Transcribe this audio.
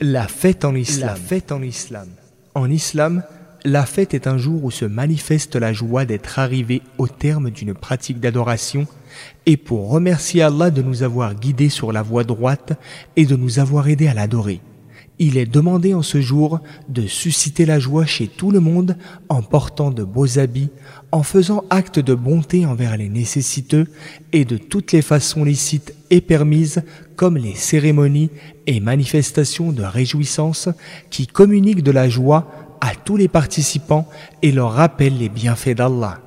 La fête en islam. La fête en islam. En islam, la fête est un jour où se manifeste la joie d'être arrivé au terme d'une pratique d'adoration et pour remercier Allah de nous avoir guidés sur la voie droite et de nous avoir aidés à l'adorer. Il est demandé en ce jour de susciter la joie chez tout le monde en portant de beaux habits, en faisant acte de bonté envers les nécessiteux et de toutes les façons licites et permises comme les cérémonies et manifestations de réjouissance qui communiquent de la joie à tous les participants et leur rappellent les bienfaits d'Allah.